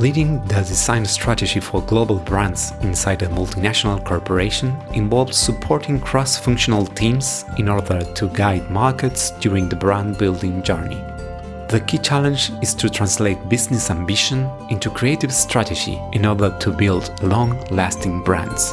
Leading the design strategy for global brands inside a multinational corporation involves supporting cross functional teams in order to guide markets during the brand building journey. The key challenge is to translate business ambition into creative strategy in order to build long lasting brands.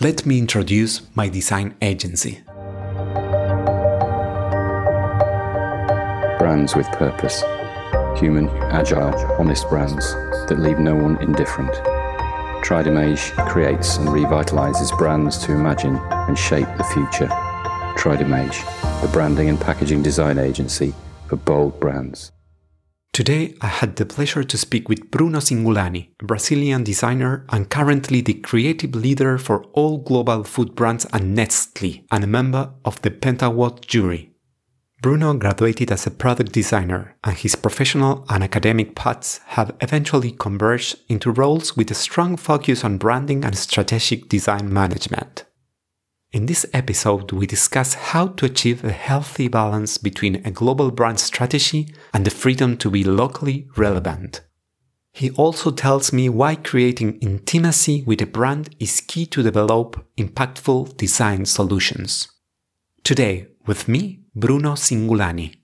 let me introduce my design agency. Brands with purpose. Human, agile, honest brands that leave no one indifferent. Tridimage creates and revitalizes brands to imagine and shape the future. Tridimage, the branding and packaging design agency for bold brands. Today, I had the pleasure to speak with Bruno Cingolani, a Brazilian designer and currently the creative leader for all global food brands at Nestle and a member of the Pentawards jury. Bruno graduated as a product designer, and his professional and academic paths have eventually converged into roles with a strong focus on branding and strategic design management. In this episode, we discuss how to achieve a healthy balance between a global brand strategy and the freedom to be locally relevant. He also tells me why creating intimacy with a brand is key to develop impactful design solutions. Today, with me, Bruno Cingolani.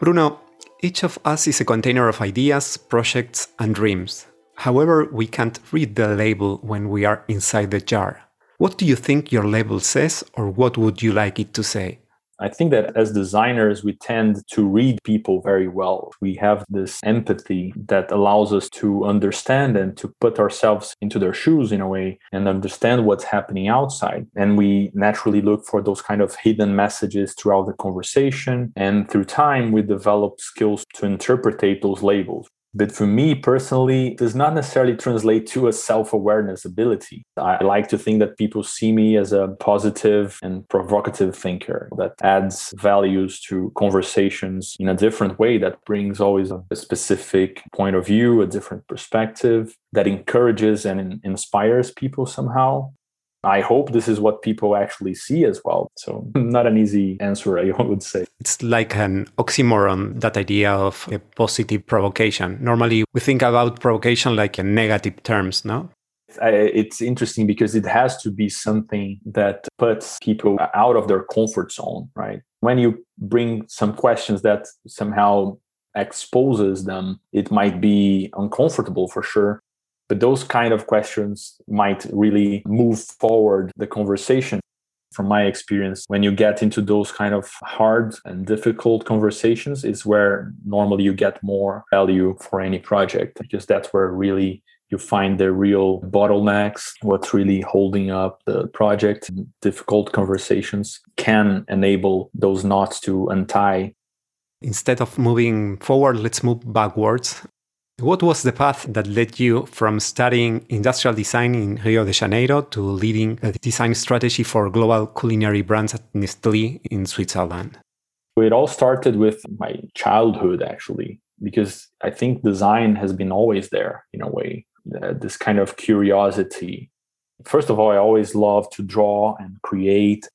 Bruno, each of us is a container of ideas, projects, and dreams. However, we can't read the label when we are inside the jar. What do you think your label says, or what would you like it to say? I think that as designers, we tend to read people very well. We have this empathy that allows us to understand and to put ourselves into their shoes in a way and understand what's happening outside. And we naturally look for those kind of hidden messages throughout the conversation. And through time, we develop skills to interpret those labels. But for me personally, does not necessarily translate to a self-awareness ability. I like to think that people see me as a positive and provocative thinker that adds values to conversations in a different way that brings always a specific point of view, a different perspective that encourages and inspires people somehow. I hope this is what people actually see as well. So, not an easy answer, I would say. It's like an oxymoron, that idea of a positive provocation. Normally, we think about provocation like in negative terms, no? It's interesting because it has to be something that puts people out of their comfort zone, right? When you bring some questions that somehow exposes them, it might be uncomfortable for sure. But those kind of questions might really move forward the conversation. From my experience, when you get into those kind of hard and difficult conversations, is where normally you get more value for any project because that's where really you find the real bottlenecks, what's really holding up the project. Difficult conversations can enable those knots to untie. Instead of moving forward, let's move backwards. What was the path that led you from studying industrial design in Rio de Janeiro to leading a design strategy for global culinary brands at Nestlé in Switzerland? It all started with my childhood, actually, because I think design has been always there in a way, uh, this kind of curiosity. First of all, I always loved to draw and create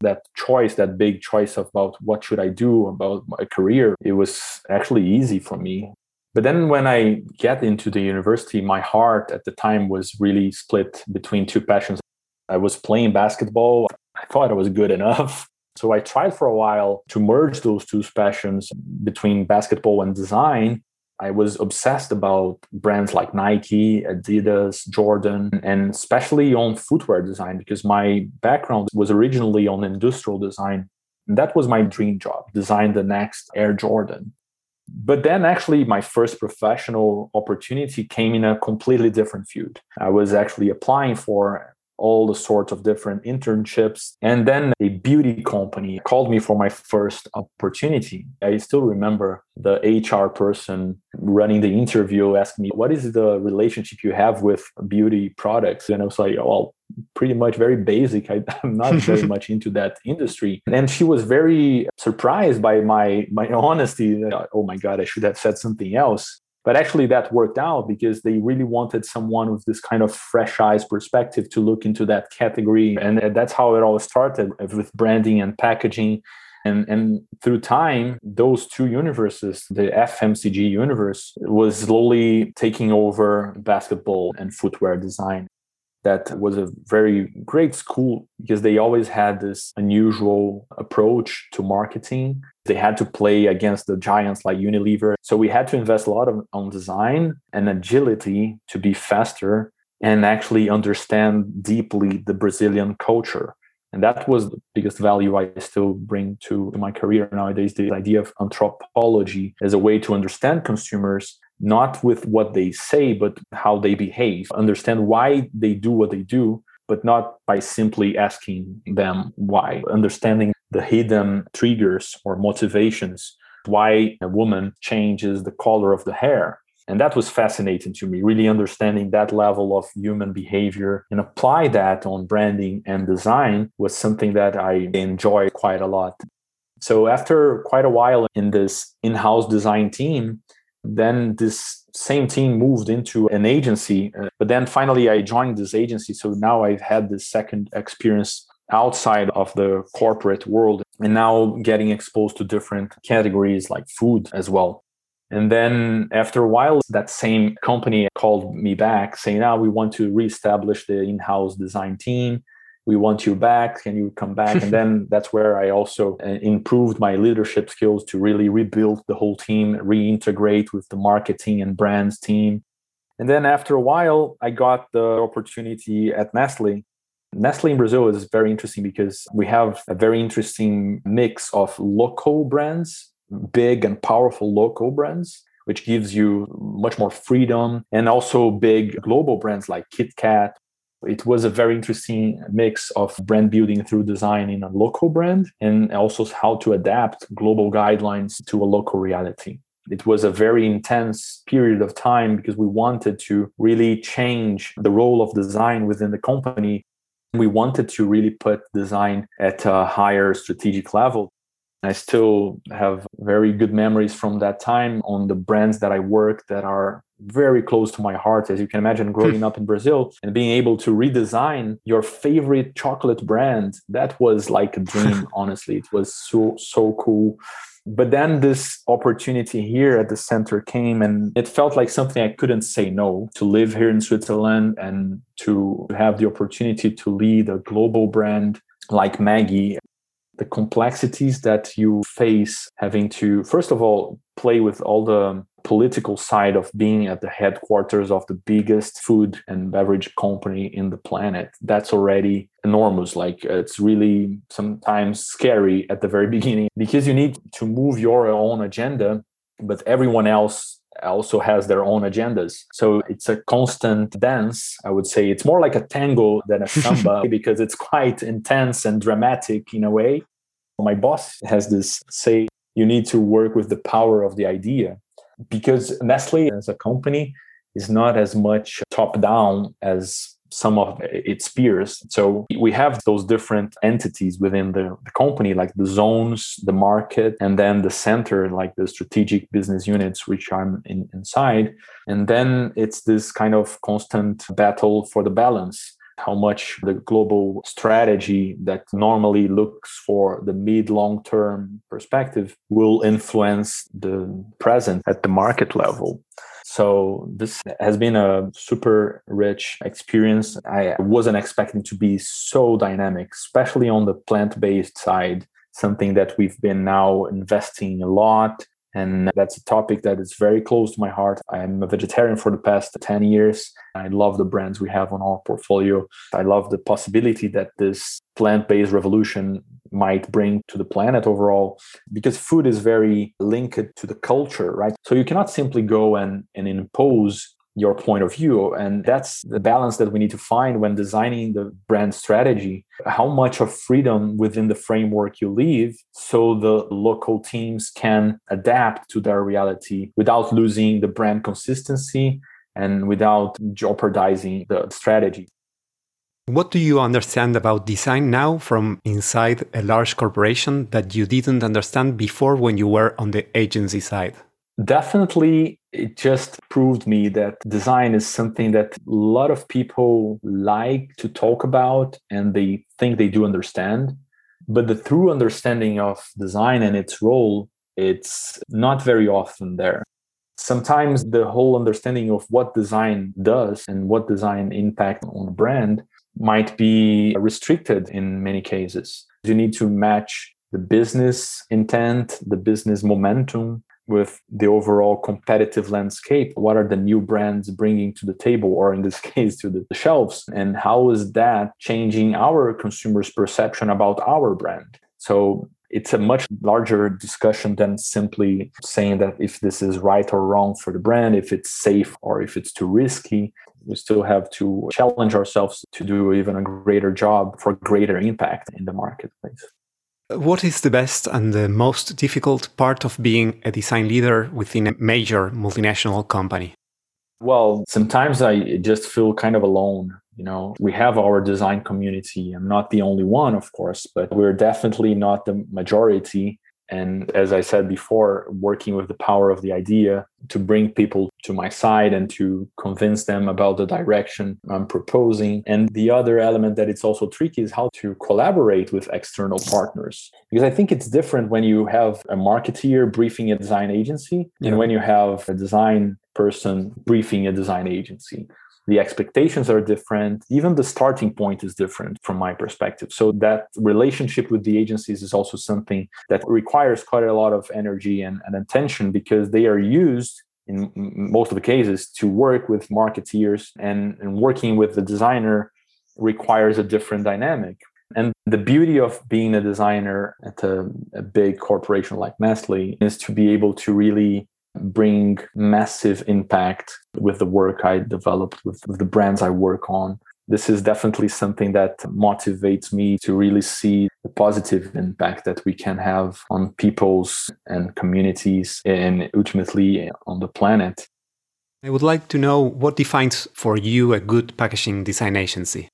that choice that big choice about what should i do about my career it was actually easy for me but then when I get into the university, my heart at the time was really split between two passions. I was playing basketball. I thought I was good enough. So I tried for a while to merge those two passions between basketball and design. I was obsessed about brands like Nike, Adidas, Jordan, and especially on footwear design because my background was originally on industrial design. And that was my dream job, design the next Air Jordan. But then actually my first professional opportunity came in a completely different field. I was actually applying for all the sorts of different internships. And then a beauty company called me for my first opportunity. I still remember the HR person running the interview asked me, What is the relationship you have with beauty products? And I was like, Well, pretty much very basic. I, am not very much into that industry. And she was very surprised by my my honesty. Uh, oh my God, I should have said something else. But actually, that worked out because they really wanted someone with this kind of fresh eyes perspective to look into that category. And uh, that's how it all started uh, with branding and packaging. And, and through time, those two universes, the FMCG universe, was slowly taking over basketball and footwear design that was a very great school because they always had this unusual approach to marketing. They had to play against the giants like Unilever. So we had to invest a lot of, on design and agility to be faster and actually understand deeply the Brazilian culture. And that was the biggest value I still bring to my career nowadays the idea of anthropology as a way to understand consumers not with what they say, but how they behave, understand why they do what they do, but not by simply asking them why, understanding the hidden triggers or motivations, why a woman changes the color of the hair. And that was fascinating to me, really understanding that level of human behavior and apply that on branding and design was something that I enjoy quite a lot. So after quite a while in this in-house design team, then this same team moved into an agency uh, but then finally i joined this agency so now i've had this second experience outside of the corporate world and now getting exposed to different categories like food as well. And then after a while that same company called me back saying now ah, we want to reestablish the in-house design team. We want you back. Can you come back? And then that's where i also uh, improved my leadership skills to really rebuild the whole team reintegrate with the marketing and brands team. And then after a while i got the opportunity at nestle nestle in brazil is very interesting because we have a very interesting mix of local brands big and powerful local brands which gives you much more freedom and also big global brands like KitKat it was a very interesting mix of brand building through design in a local brand and also how to adapt global guidelines to a local reality. It was a very intense period of time because we wanted to really change the role of design within the company. We wanted to really put design at a higher strategic level. I still have very good memories from that time on the brands that I work that are very close to my heart. As you can imagine hmm. growing up in brazil and being able to redesign your favorite chocolate brand that was like a dream honestly. It was so so cool but then this opportunity here at the center came and it felt like something i couldn't say no to live here in switzerland and to have the opportunity to lead a global brand like Maggi. the complexities that you face having to first of all play with all the political side of being at the headquarters of the biggest food and beverage company in the planet. That's already enormous. Like it's really sometimes scary at the very beginning because you need to move your own agenda but everyone else also has their own agendas. So it's a constant dance i would say. It's more like a tango than a samba because it's quite intense and dramatic in a way. My boss has this say you need to work with the power of the idea because Nestle as a company is not as much top down as some of its peers. So we have those different entities within the, the, company, like the zones, the market, and then the center, like the strategic business units, which I'm in, inside. And then it's this kind of constant battle for the balance how much the global strategy that normally looks for the mid long term perspective will influence the present at the market level. So this has been a super rich experience. I wasn't expecting to be so dynamic, especially on the plant based side, something that we've been now investing a lot And that's a topic that is very close to my heart. I'm a vegetarian for the past 10 years. I love the brands we have on our portfolio. I love the possibility that this plant based revolution might bring to the planet overall because food is very linked to the culture right so you cannot simply go and, and impose your point of view. And that's the balance that we need to find when designing the brand strategy. How much of freedom within the framework you leave so the local teams can adapt to their reality without losing the brand consistency and without jeopardizing the strategy. What do you understand about design now from inside a large corporation that you didn't understand before when you were on the agency side? Definitely, it just proved me that design is something that a lot of people like to talk about and they think they do understand. But the true understanding of design and its role, it's not very often there sometimes the whole understanding of what design does and what design impact on a brand might be restricted in many cases. You need to match the business intent, the business momentum with the overall competitive landscape. What are the new brands bringing to the table, or in this case, to the shelves? And how is that changing our consumers' perception about our brand? So it's a much larger discussion than simply saying that if this is right or wrong for the brand, if it's safe or if it's too risky we still have to challenge ourselves to do even a greater job for greater impact in the marketplace. What is the best and the most difficult part of being a design leader within a major multinational company? Well, sometimes I just feel kind of alone. You know, we have our design community. I'm not the only one, of course, but we're definitely not the majority. And as I said before, working with the power of the idea to bring people to my side and to convince them about the direction I'm proposing. And the other element that it's also tricky is how to collaborate with external partners. Because I think it's different when you have a marketeer briefing a design agency yeah. and when you have a design person briefing a design agency the expectations are different. Even the starting point is different from my perspective. So that relationship with the agencies is also something that requires quite a lot of energy and, and attention because they are used in most of the cases to work with marketeers and, and working with the designer requires a different dynamic. And the beauty of being a designer at a, a big corporation like nestle is to be able to really bring massive impact with the work I developed, with, with the brands I work on. This is definitely something that motivates me to really see the positive impact that we can have on people's and communities and ultimately on the planet. I would like to know what defines for you a good packaging design agency.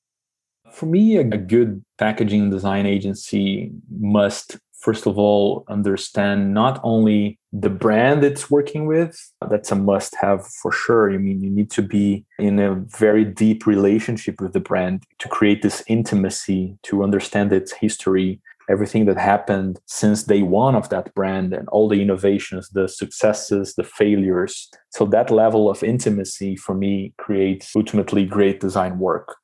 For me, a, good packaging design agency must first of all understand not only the brand it's working with that's a must have for sure. I mean you need to be in a very deep relationship with the brand to create this intimacy to understand its history everything that happened since day one of that brand and all the innovations the successes the failures. So that level of intimacy for me creates ultimately great design work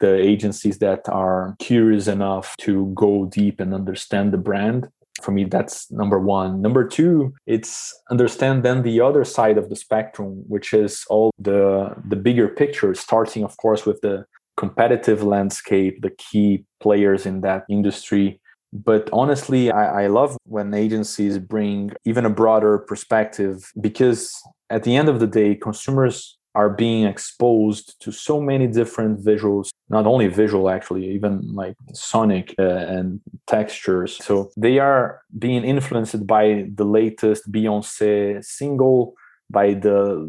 the agencies that are curious enough to go deep and understand the brand for me that's number one. Number two it's understand then the other side of the spectrum which is all the the bigger picture starting of course with the competitive landscape the key players in that industry. But honestly I, I love when agencies bring even a broader perspective because at the end of the day consumers are being exposed to so many different visuals not only visual actually even like sonic uh, and textures. So they are being influenced by the latest beyonce single by the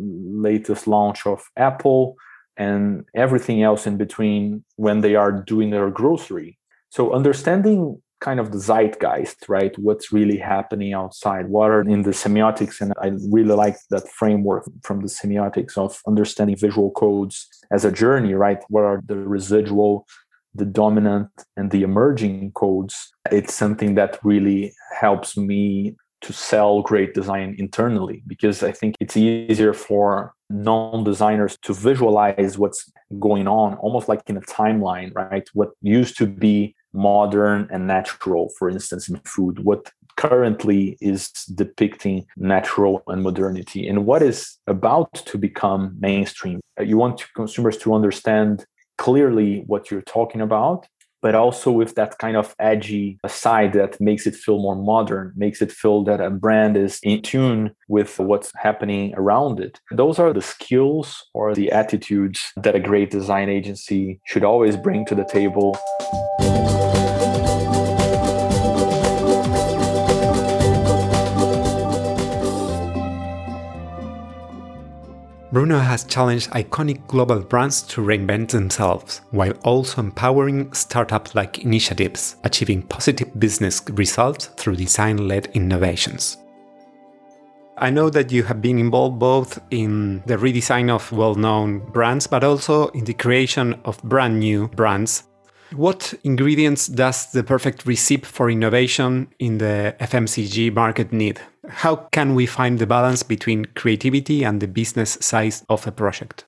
latest launch of apple and everything else in between when they are doing their grocery. So understanding kind of the zeitgeist, right? What's really happening outside? What are in the semiotics? And I really like that framework from the semiotics of understanding visual codes as a journey, right? What are the residual, the dominant, and the emerging codes? It's something that really helps me to sell great design internally because I think it's easier for non designers to visualize what's going on almost like in a timeline, right? What used to be modern and natural, for instance, in food, what currently is depicting natural and modernity and what is about to become mainstream. You want consumers to understand clearly what you're talking about but also with that kind of edgy side that makes it feel more modern, makes it feel that a brand is in tune with what's happening around it. Those are the skills or the attitudes that a great design agency should always bring to the table. Bruno has challenged iconic global brands to reinvent themselves, while also empowering startup like initiatives, achieving positive business results through design led innovations. I know that you have been involved both in the redesign of well known brands, but also in the creation of brand new brands. What ingredients does the perfect recipe for innovation in the FMCG market need? How can we find the balance between creativity and the business size of a project?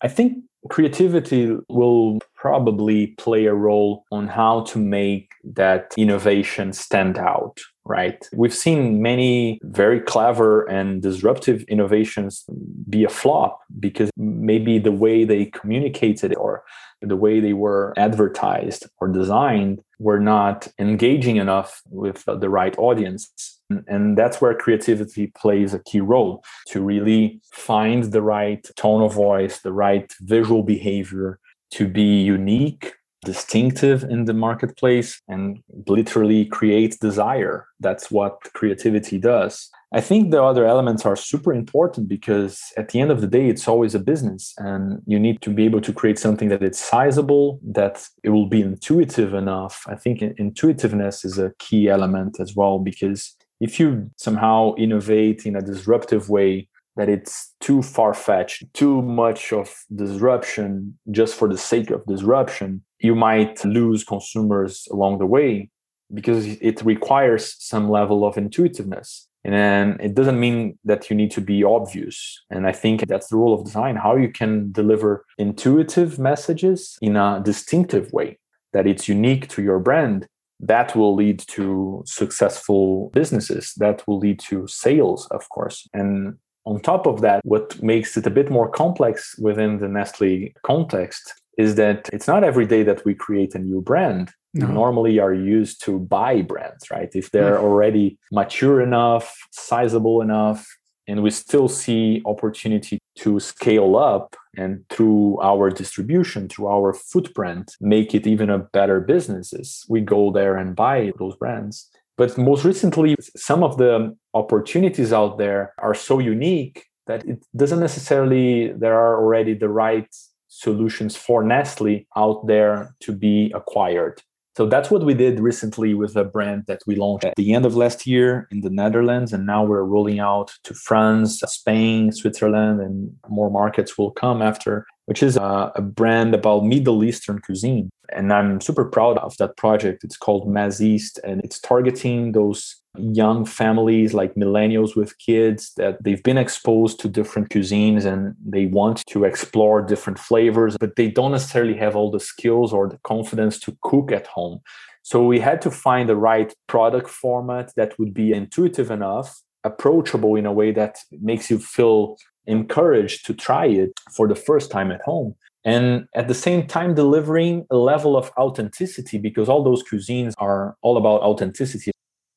I think creativity will probably play a role on how to make that innovation stand out right we've seen many very clever and disruptive innovations be a flop because maybe the way they communicated or the way they were advertised or designed were not engaging enough with the right audience. And that's where creativity plays a key role to really find the right tone of voice, the right visual behavior to be unique distinctive in the marketplace and literally create desire. That's what creativity does. I think the other elements are super important because at the end of the day, it's always a business and you need to be able to create something that it's sizable, that it will be intuitive enough. I think intuitiveness is a key element as well because if you somehow innovate in a disruptive way that it's too far fetched, too much of disruption just for the sake of disruption, you might lose consumers along the way because it requires some level of intuitiveness. And it doesn't mean that you need to be obvious. And I think that's the role of design how you can deliver intuitive messages in a distinctive way, that it's unique to your brand. That will lead to successful businesses. That will lead to sales, of course. And on top of that, what makes it a bit more complex within the Nestle context is that it's not every day that we create a new brand. No. Normally are used to buy brands, right? If they're mm. already mature enough, sizable enough, and we still see opportunity to scale up and through our distribution, through our footprint, make it even a better businesses. We go there and buy those brands. But most recently, some of the opportunities out there are so unique that it doesn't necessarily there are already the right solutions for Nestle out there to be acquired. So that's what we did recently with a brand that we launched at the end of last year in the Netherlands. And now we're rolling out to France, Spain, Switzerland, and more markets will come after, which is a, a brand about Middle Eastern cuisine. And I'm super proud of that project. It's called Mezeast, and it's targeting those young families like millennials with kids that they've been exposed to different cuisines and they want to explore different flavors, but they don't necessarily have all the skills or the confidence to cook at home. So we had to find the right product format that would be intuitive enough, approachable in a way that makes you feel encouraged to try it for the first time at home and at the same time delivering a level of authenticity because all those cuisines are all about authenticity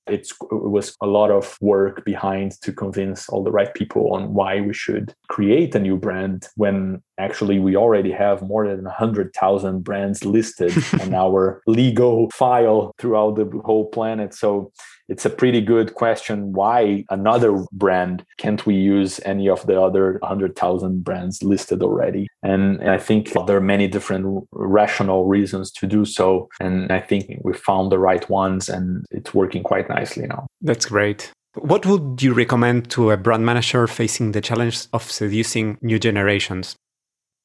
it's, it was a lot of work behind to convince all the right people on why we should create a new brand when actually we already have more than 100,000 brands listed on our legal file throughout the whole planet. So it's a pretty good question why another brand can't we use any of the other 100,000 brands listed already? And I think there are many different rational reasons to do so. And I think we found the right ones and it's working quite nicely now. That's great. What would you recommend to a brand manager facing the challenge of seducing new generations?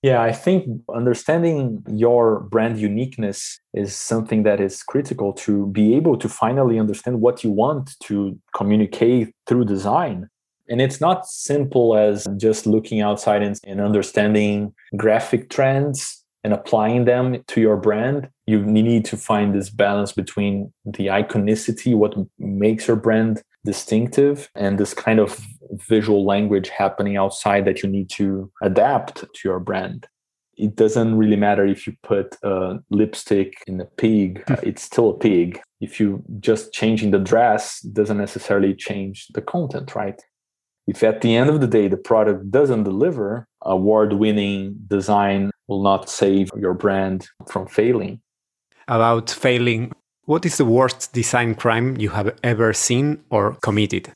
Yeah, I think understanding your brand uniqueness is something that is critical to be able to finally understand what you want to communicate through design. And it's not simple as just looking outside and, and understanding graphic trends and applying them to your brand, you need to find this balance between the iconicity, what makes your brand distinctive, and this kind of visual language happening outside that you need to adapt to your brand. It doesn't really matter if you put a lipstick in a pig, uh, it's still a pig. If you just changing the dress doesn't necessarily change the content, right? If at the end of the day the product doesn't deliver, award-winning design will not save your brand from failing. About failing, what is the worst design crime you have ever seen or committed?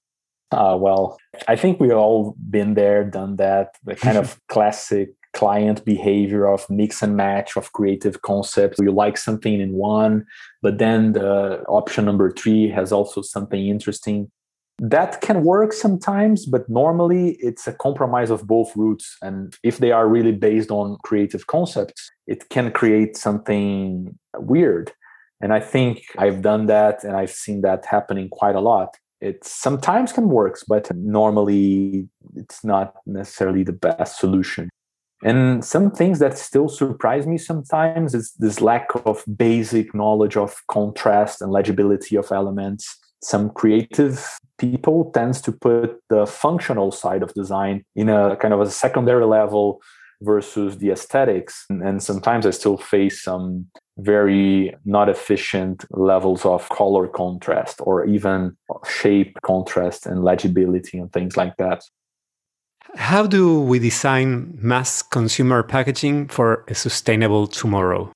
Uh, well, I think we've all been there, done that. The kind of classic client behavior of mix and match of creative concepts. You like something in one, but then the option number three has also something interesting. That can work sometimes, but normally it's a compromise of both routes. And if they are really based on creative concepts, it can create something weird. And I think I've done that and I've seen that happening quite a lot it sometimes can work, but normally it's not necessarily the best solution. And some things that still surprise me sometimes is this lack of basic knowledge of contrast and legibility of elements. Some creative people tends to put the functional side of design in a kind of a secondary level versus the aesthetics. And sometimes I still face some very not efficient levels of color contrast or even shape contrast and legibility and things like that. How do we design mass consumer packaging for a sustainable tomorrow?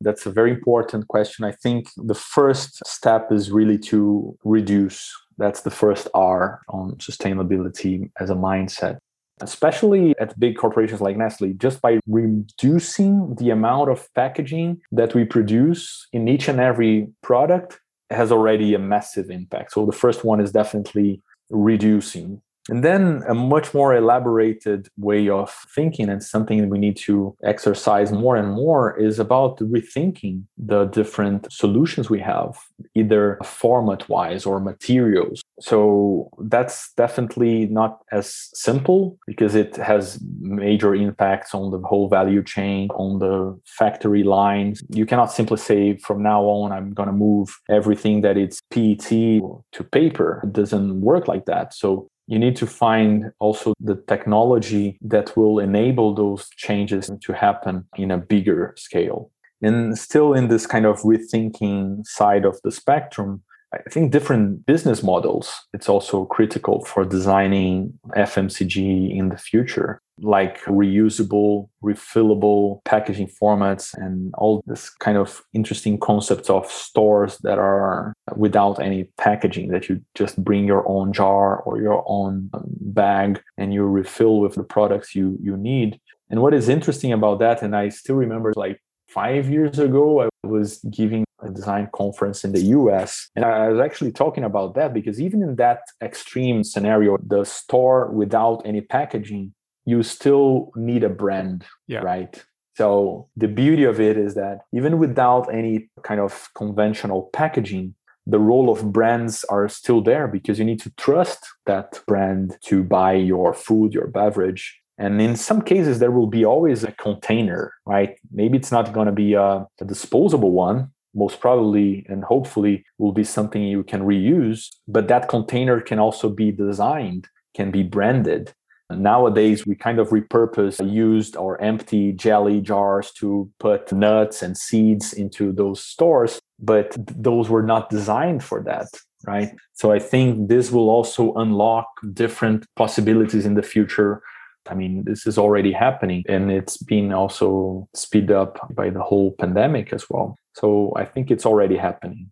That's a very important question. I think the first step is really to reduce. That's the first R on sustainability as a mindset especially at big corporations like Nestle, just by reducing the amount of packaging that we produce in each and every product has already a massive impact. So the first one is definitely reducing and then a much more elaborated way of thinking and something we need to exercise more and more is about rethinking the different solutions we have, either format wise or materials. So that's definitely not as simple because it has major impacts on the whole value chain, on the factory lines. You cannot simply say from now on, I'm going to move everything that it's PET to paper. It doesn't work like that. So you need to find also the technology that will enable those changes to happen in a bigger scale. And still in this kind of rethinking side of the spectrum, I think different business models, it's also critical for designing FMCG in the future, like reusable, refillable packaging formats and all this kind of interesting concepts of stores that are without any packaging, that you just bring your own jar or your own um, bag and you refill with the products you, you need. And what is interesting about that, and I still remember like five years ago, I was giving a design conference in the US. And I was actually talking about that because even in that extreme scenario, the store without any packaging, you still need a brand, yeah. right? So the beauty of it is that even without any kind of conventional packaging, the role of brands are still there because you need to trust that brand to buy your food, your beverage. And in some cases, there will be always a container, right? Maybe it's not going to be a, a disposable one, most probably and hopefully will be something you can reuse but that container can also be designed can be branded nowadays we kind of repurpose used or empty jelly jars to put nuts and seeds into those stores but those were not designed for that right so i think this will also unlock different possibilities in the future I mean, this is already happening and it's been also speed up by the whole pandemic as well. So I think it's already happening.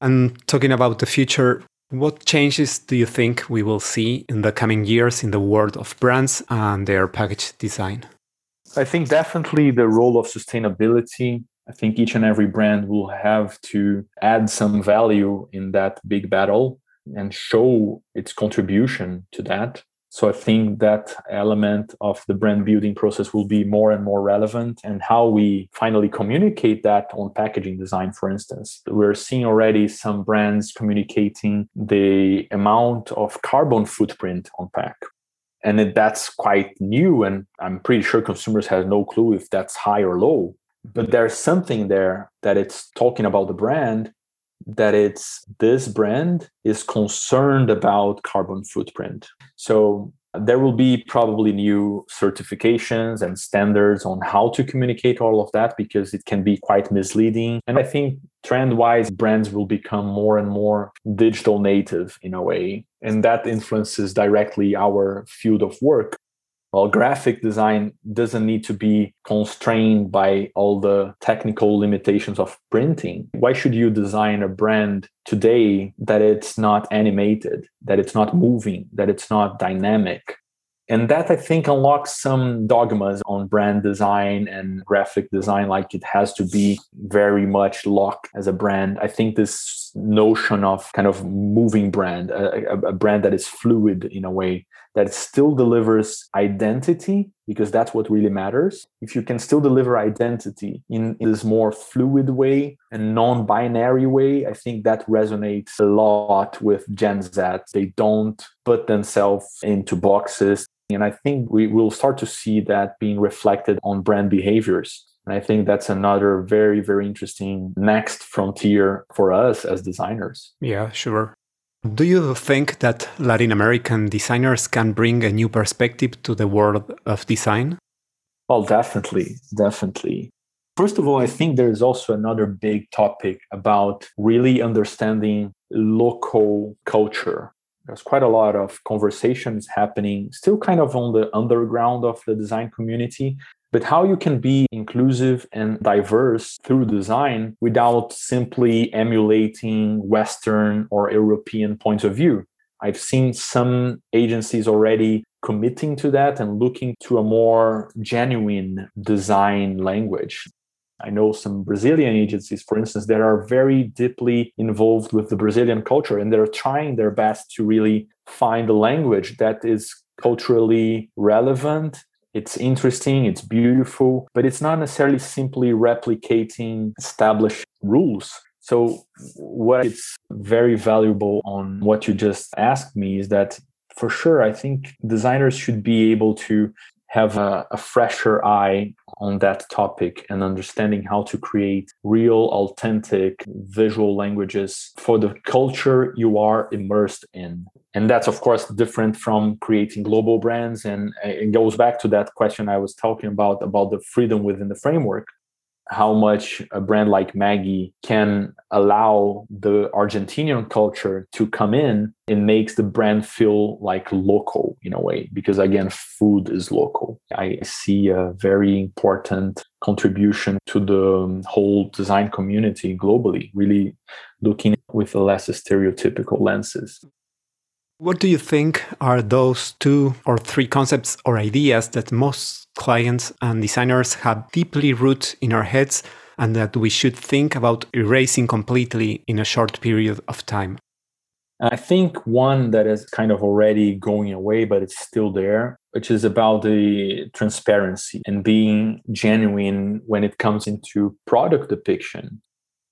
And talking about the future, what changes do you think we will see in the coming years in the world of brands and their package design? I think definitely the role of sustainability. I think each and every brand will have to add some value in that big battle and show its contribution to that. So I think that element of the brand building process will be more and more relevant and how we finally communicate that on packaging design, for instance. We're seeing already some brands communicating the amount of carbon footprint on pack. and that's quite new and i'm pretty sure consumers have no clue if that's high or low but there's something there that it's talking about the brand that it's this brand is concerned about carbon footprint. So there will be probably new certifications and standards on how to communicate all of that because it can be quite misleading. And i think trend wise brands will become more and more digital native in a way. And that influences directly our field of work well graphic design doesn't need to be constrained by all the technical limitations of printing. Why should you design a brand today that it's not animated that it's not moving that it's not dynamic? And that i think unlocks some dogmas on brand design and graphic design like it has to be very much locked as a brand. I think this notion of kind of moving brand a, a, brand that is fluid in a way that still delivers identity because that's what really matters. If you can still deliver identity in this more fluid way and non-binary way i think that resonates a lot with gen z. They don't put themselves into boxes. And I think we will start to see that being reflected on brand behaviors. And I think that's another very, very interesting next frontier for us as designers. Yeah, sure. Do you think that Latin American designers can bring a new perspective to the world of design? Well, definitely, definitely. First of all, I think there's also another big topic about really understanding local culture there's quite a lot of conversations happening still kind of on the underground of the design community but how you can be inclusive and diverse through design without simply emulating western or european points of view i've seen some agencies already committing to that and looking to a more genuine design language I know some Brazilian agencies, for instance, that are very deeply involved with the Brazilian culture and they're trying their best to really find a language that is culturally relevant. It's interesting, it's beautiful, but it's not necessarily simply replicating established rules. So, what it's very valuable on what you just asked me is that for sure, I think designers should be able to have a, a, fresher eye on that topic and understanding how to create real, authentic visual languages for the culture you are immersed in. And that's, of course, different from creating global brands. And it goes back to that question I was talking about about the freedom within the framework how much a brand like Maggi can allow the Argentinian culture to come in and makes the brand feel like local in a way because again food is local. I see a very important contribution to the whole design community globally, really looking with less stereotypical lenses. What do you think are those two or three concepts or ideas that most clients and designers have deeply rooted in our heads and that we should think about erasing completely in a short period of time? I think one that is kind of already going away, but it's still there, which is about the transparency and being genuine when it comes into product depiction.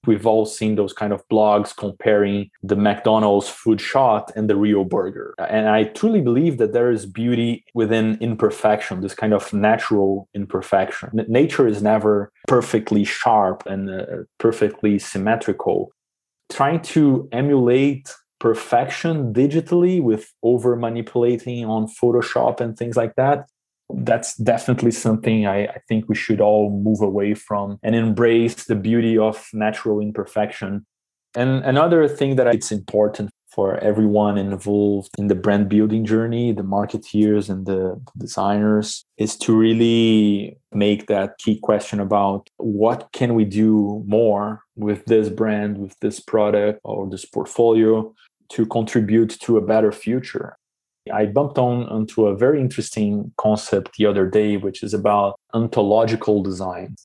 We've all seen those kind of blogs comparing the McDonald's food shot and the real burger. And I truly believe that there is beauty within imperfection, this kind of natural imperfection. Nature is never perfectly sharp and uh, perfectly symmetrical. Trying to emulate perfection digitally with over manipulating on Photoshop and things like that that's definitely something I, I, think we should all move away from and embrace the beauty of natural imperfection. And another thing that it's important for everyone involved in the brand building journey, the marketeers and the designers, is to really make that key question about what can we do more with this brand, with this product or this portfolio to contribute to a better future. I bumped on onto a very interesting concept the other day, which is about ontological design.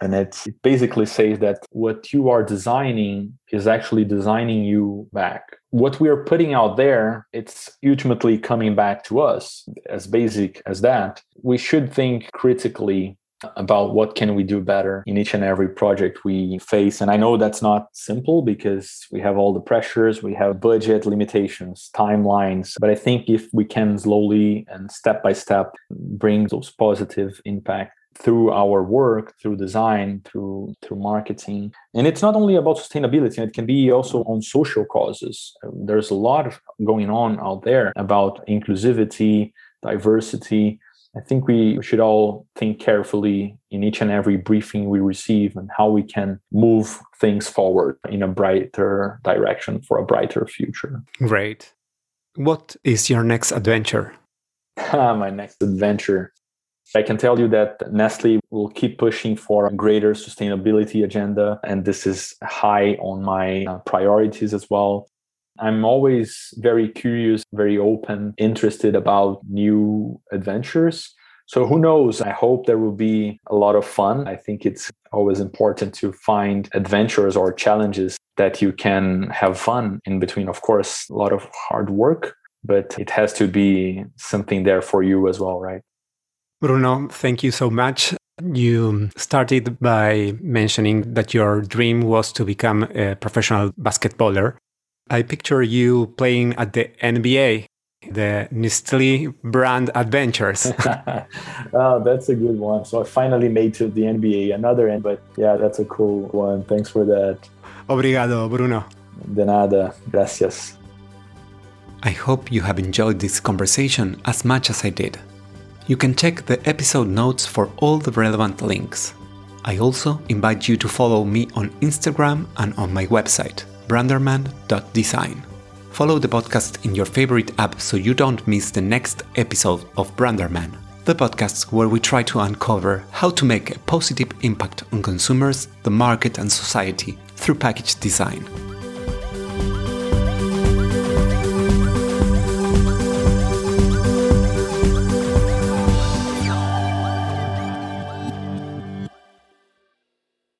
And it basically says that what you are designing is actually designing you back. What we are putting out there, it's ultimately coming back to us as basic as that. We should think critically about what can we do better in each and every project we face. And i know that's not simple because we have all the pressures we have budget limitations timelines but i think if we can slowly and step by step bring those positive impact through our work through design through through marketing. And it's not only about sustainability it can be also on social causes. There's a lot going on out there about inclusivity diversity I think we should all think carefully in each and every briefing we receive and how we can move things forward in a brighter direction for a brighter future. Great. What is your next adventure? My next adventure. I can tell you that Nestle will keep pushing for a greater sustainability agenda, and this is high on my uh, priorities as well. I'm always very curious, very open, interested about new adventures. So who knows? I hope there will be a lot of fun. I think it's always important to find adventures or challenges that you can have fun in between. Of course, a lot of hard work, but it has to be something there for you as well, right? Bruno, thank you so much. You started by mentioning that your dream was to become a professional basketballer. I picture you playing at the NBA, the Nestle brand adventures. oh, that's a good one. So I finally made to the NBA, another end, but yeah, that's a cool one. Thanks for that. Obrigado, Bruno. De nada. Gracias. I hope you have enjoyed this conversation as much as I did. You can check the episode notes for all the relevant links. I also invite you to follow me on Instagram and on my website branderman.design. Follow the podcast in your favorite app so you don't miss the next episode of Branderman, the podcast where we try to uncover how to make a positive impact on consumers, the market, and society through package design.